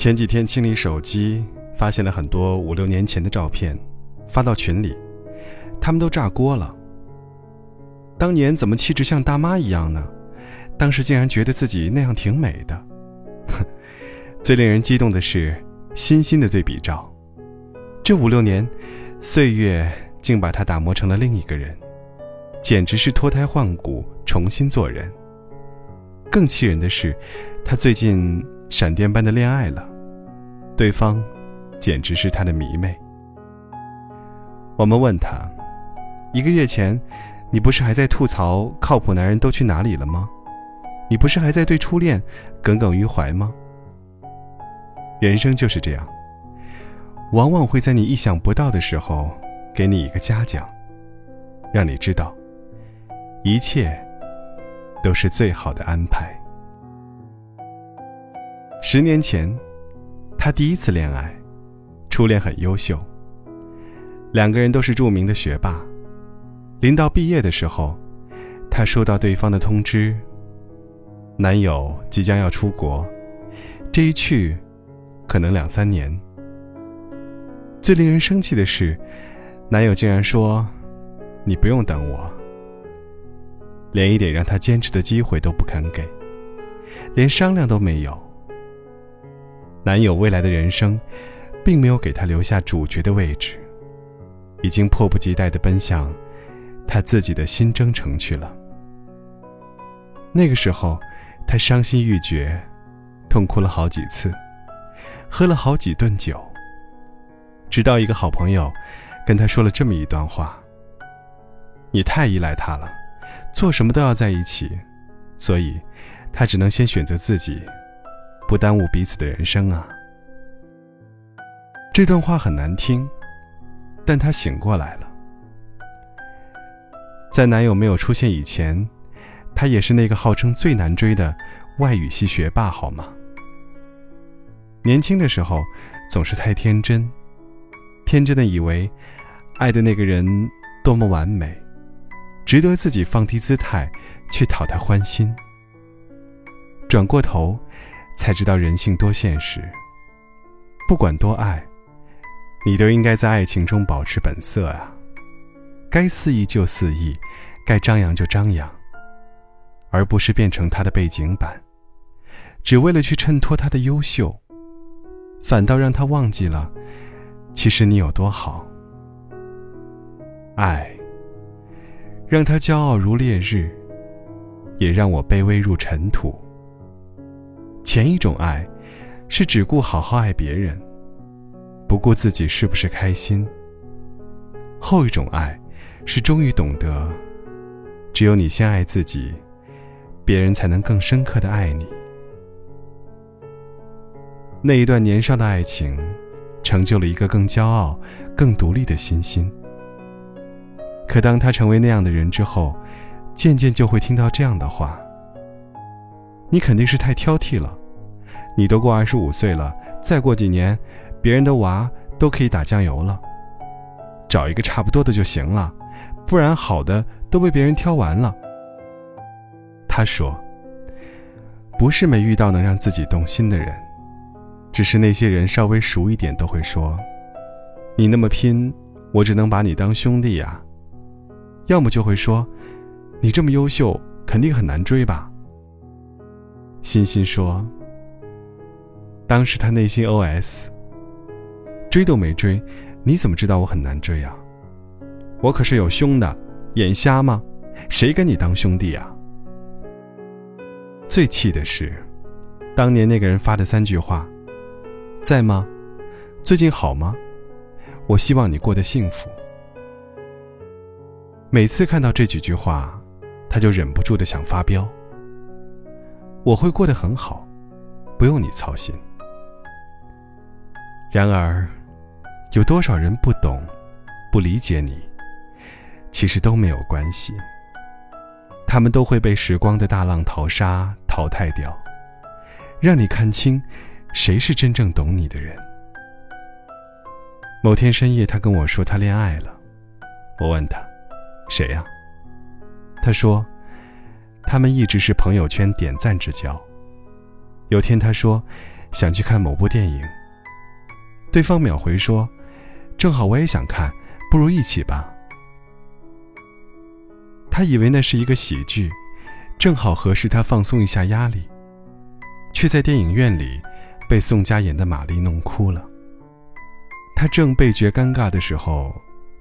前几天清理手机，发现了很多五六年前的照片，发到群里，他们都炸锅了。当年怎么气质像大妈一样呢？当时竟然觉得自己那样挺美的。哼 最令人激动的是，欣欣的对比照，这五六年，岁月竟把她打磨成了另一个人，简直是脱胎换骨，重新做人。更气人的是，她最近闪电般的恋爱了，对方，简直是他的迷妹。我们问他，一个月前，你不是还在吐槽靠谱男人都去哪里了吗？你不是还在对初恋耿耿于怀吗？人生就是这样，往往会在你意想不到的时候，给你一个嘉奖，让你知道，一切。都是最好的安排。十年前，他第一次恋爱，初恋很优秀，两个人都是著名的学霸。临到毕业的时候，他收到对方的通知，男友即将要出国，这一去，可能两三年。最令人生气的是，男友竟然说：“你不用等我。”连一点让他坚持的机会都不肯给，连商量都没有。男友未来的人生，并没有给他留下主角的位置，已经迫不及待的奔向他自己的新征程去了。那个时候，他伤心欲绝，痛哭了好几次，喝了好几顿酒。直到一个好朋友跟他说了这么一段话：“你太依赖他了。”做什么都要在一起，所以，他只能先选择自己，不耽误彼此的人生啊。这段话很难听，但她醒过来了。在男友没有出现以前，她也是那个号称最难追的外语系学霸，好吗？年轻的时候，总是太天真，天真的以为，爱的那个人多么完美。值得自己放低姿态去讨他欢心。转过头，才知道人性多现实。不管多爱，你都应该在爱情中保持本色啊！该肆意就肆意，该张扬就张扬，而不是变成他的背景板，只为了去衬托他的优秀，反倒让他忘记了，其实你有多好。爱。让他骄傲如烈日，也让我卑微如尘土。前一种爱，是只顾好好爱别人，不顾自己是不是开心；后一种爱，是终于懂得，只有你先爱自己，别人才能更深刻的爱你。那一段年少的爱情，成就了一个更骄傲、更独立的欣欣。可当他成为那样的人之后，渐渐就会听到这样的话：“你肯定是太挑剔了，你都过二十五岁了，再过几年，别人的娃都可以打酱油了，找一个差不多的就行了，不然好的都被别人挑完了。”他说：“不是没遇到能让自己动心的人，只是那些人稍微熟一点都会说，你那么拼，我只能把你当兄弟呀。”要么就会说，你这么优秀，肯定很难追吧。欣欣说，当时他内心 OS：追都没追，你怎么知道我很难追啊？我可是有胸的，眼瞎吗？谁跟你当兄弟啊？最气的是，当年那个人发的三句话：在吗？最近好吗？我希望你过得幸福。每次看到这几句话，他就忍不住的想发飙。我会过得很好，不用你操心。然而，有多少人不懂、不理解你？其实都没有关系，他们都会被时光的大浪淘沙淘汰掉，让你看清谁是真正懂你的人。某天深夜，他跟我说他恋爱了，我问他。谁呀？他说，他们一直是朋友圈点赞之交。有天他说，想去看某部电影。对方秒回说：“正好我也想看，不如一起吧。”他以为那是一个喜剧，正好合适他放松一下压力，却在电影院里被宋佳演的玛丽弄哭了。他正倍觉尴尬的时候，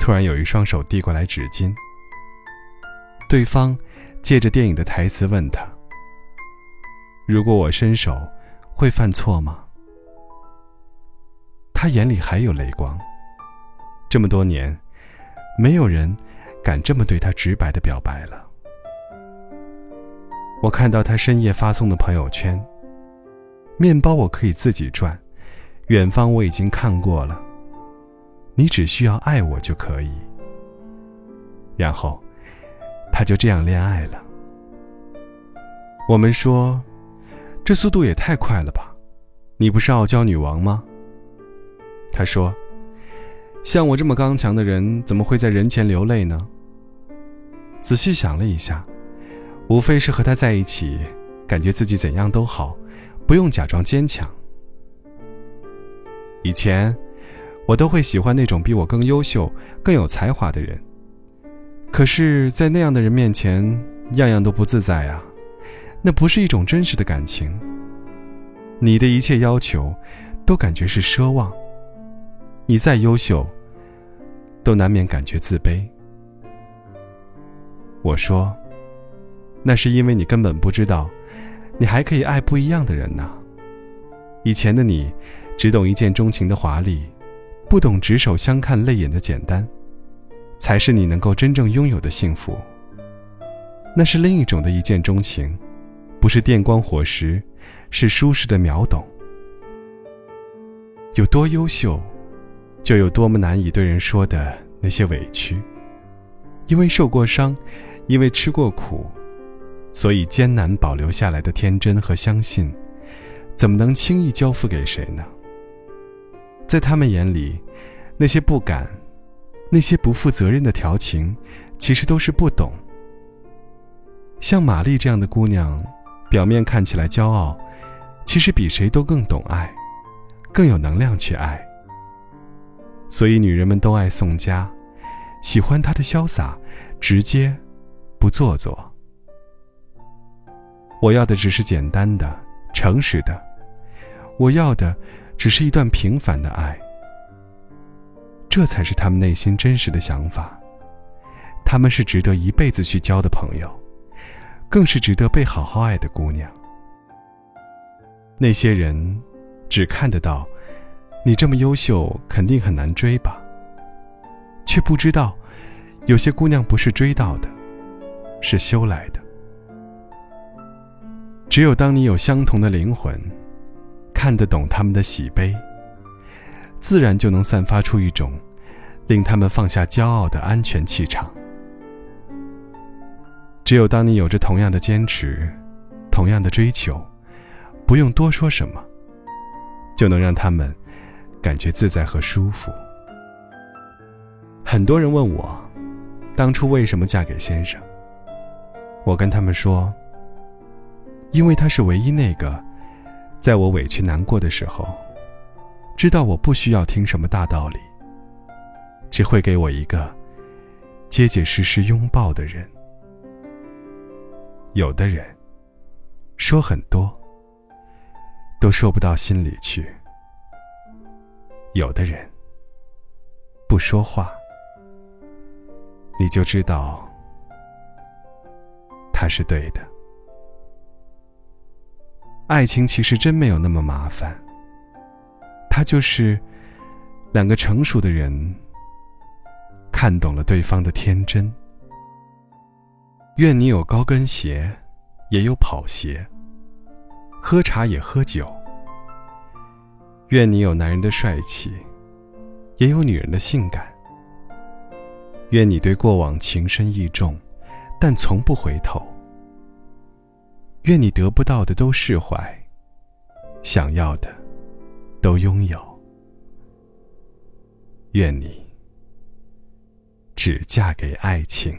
突然有一双手递过来纸巾。对方借着电影的台词问他：“如果我伸手，会犯错吗？”他眼里还有泪光。这么多年，没有人敢这么对他直白的表白了。我看到他深夜发送的朋友圈：“面包我可以自己赚，远方我已经看过了。”你只需要爱我就可以。然后，他就这样恋爱了。我们说，这速度也太快了吧？你不是傲娇女王吗？他说：“像我这么刚强的人，怎么会在人前流泪呢？”仔细想了一下，无非是和他在一起，感觉自己怎样都好，不用假装坚强。以前。我都会喜欢那种比我更优秀、更有才华的人。可是，在那样的人面前，样样都不自在啊！那不是一种真实的感情。你的一切要求，都感觉是奢望。你再优秀，都难免感觉自卑。我说，那是因为你根本不知道，你还可以爱不一样的人呢。以前的你，只懂一见钟情的华丽。不懂执手相看泪眼的简单，才是你能够真正拥有的幸福。那是另一种的一见钟情，不是电光火石，是舒适的秒懂。有多优秀，就有多么难以对人说的那些委屈。因为受过伤，因为吃过苦，所以艰难保留下来的天真和相信，怎么能轻易交付给谁呢？在他们眼里，那些不敢、那些不负责任的调情，其实都是不懂。像玛丽这样的姑娘，表面看起来骄傲，其实比谁都更懂爱，更有能量去爱。所以女人们都爱宋佳，喜欢她的潇洒、直接、不做作。我要的只是简单的、诚实的，我要的。只是一段平凡的爱，这才是他们内心真实的想法。他们是值得一辈子去交的朋友，更是值得被好好爱的姑娘。那些人只看得到你这么优秀，肯定很难追吧？却不知道，有些姑娘不是追到的，是修来的。只有当你有相同的灵魂。看得懂他们的喜悲，自然就能散发出一种令他们放下骄傲的安全气场。只有当你有着同样的坚持，同样的追求，不用多说什么，就能让他们感觉自在和舒服。很多人问我，当初为什么嫁给先生？我跟他们说，因为他是唯一那个。在我委屈难过的时候，知道我不需要听什么大道理，只会给我一个结结实实拥抱的人。有的人说很多，都说不到心里去；有的人不说话，你就知道他是对的。爱情其实真没有那么麻烦，它就是两个成熟的人看懂了对方的天真。愿你有高跟鞋，也有跑鞋；喝茶也喝酒。愿你有男人的帅气，也有女人的性感。愿你对过往情深意重，但从不回头。愿你得不到的都释怀，想要的都拥有。愿你只嫁给爱情。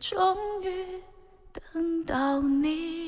终于等到你。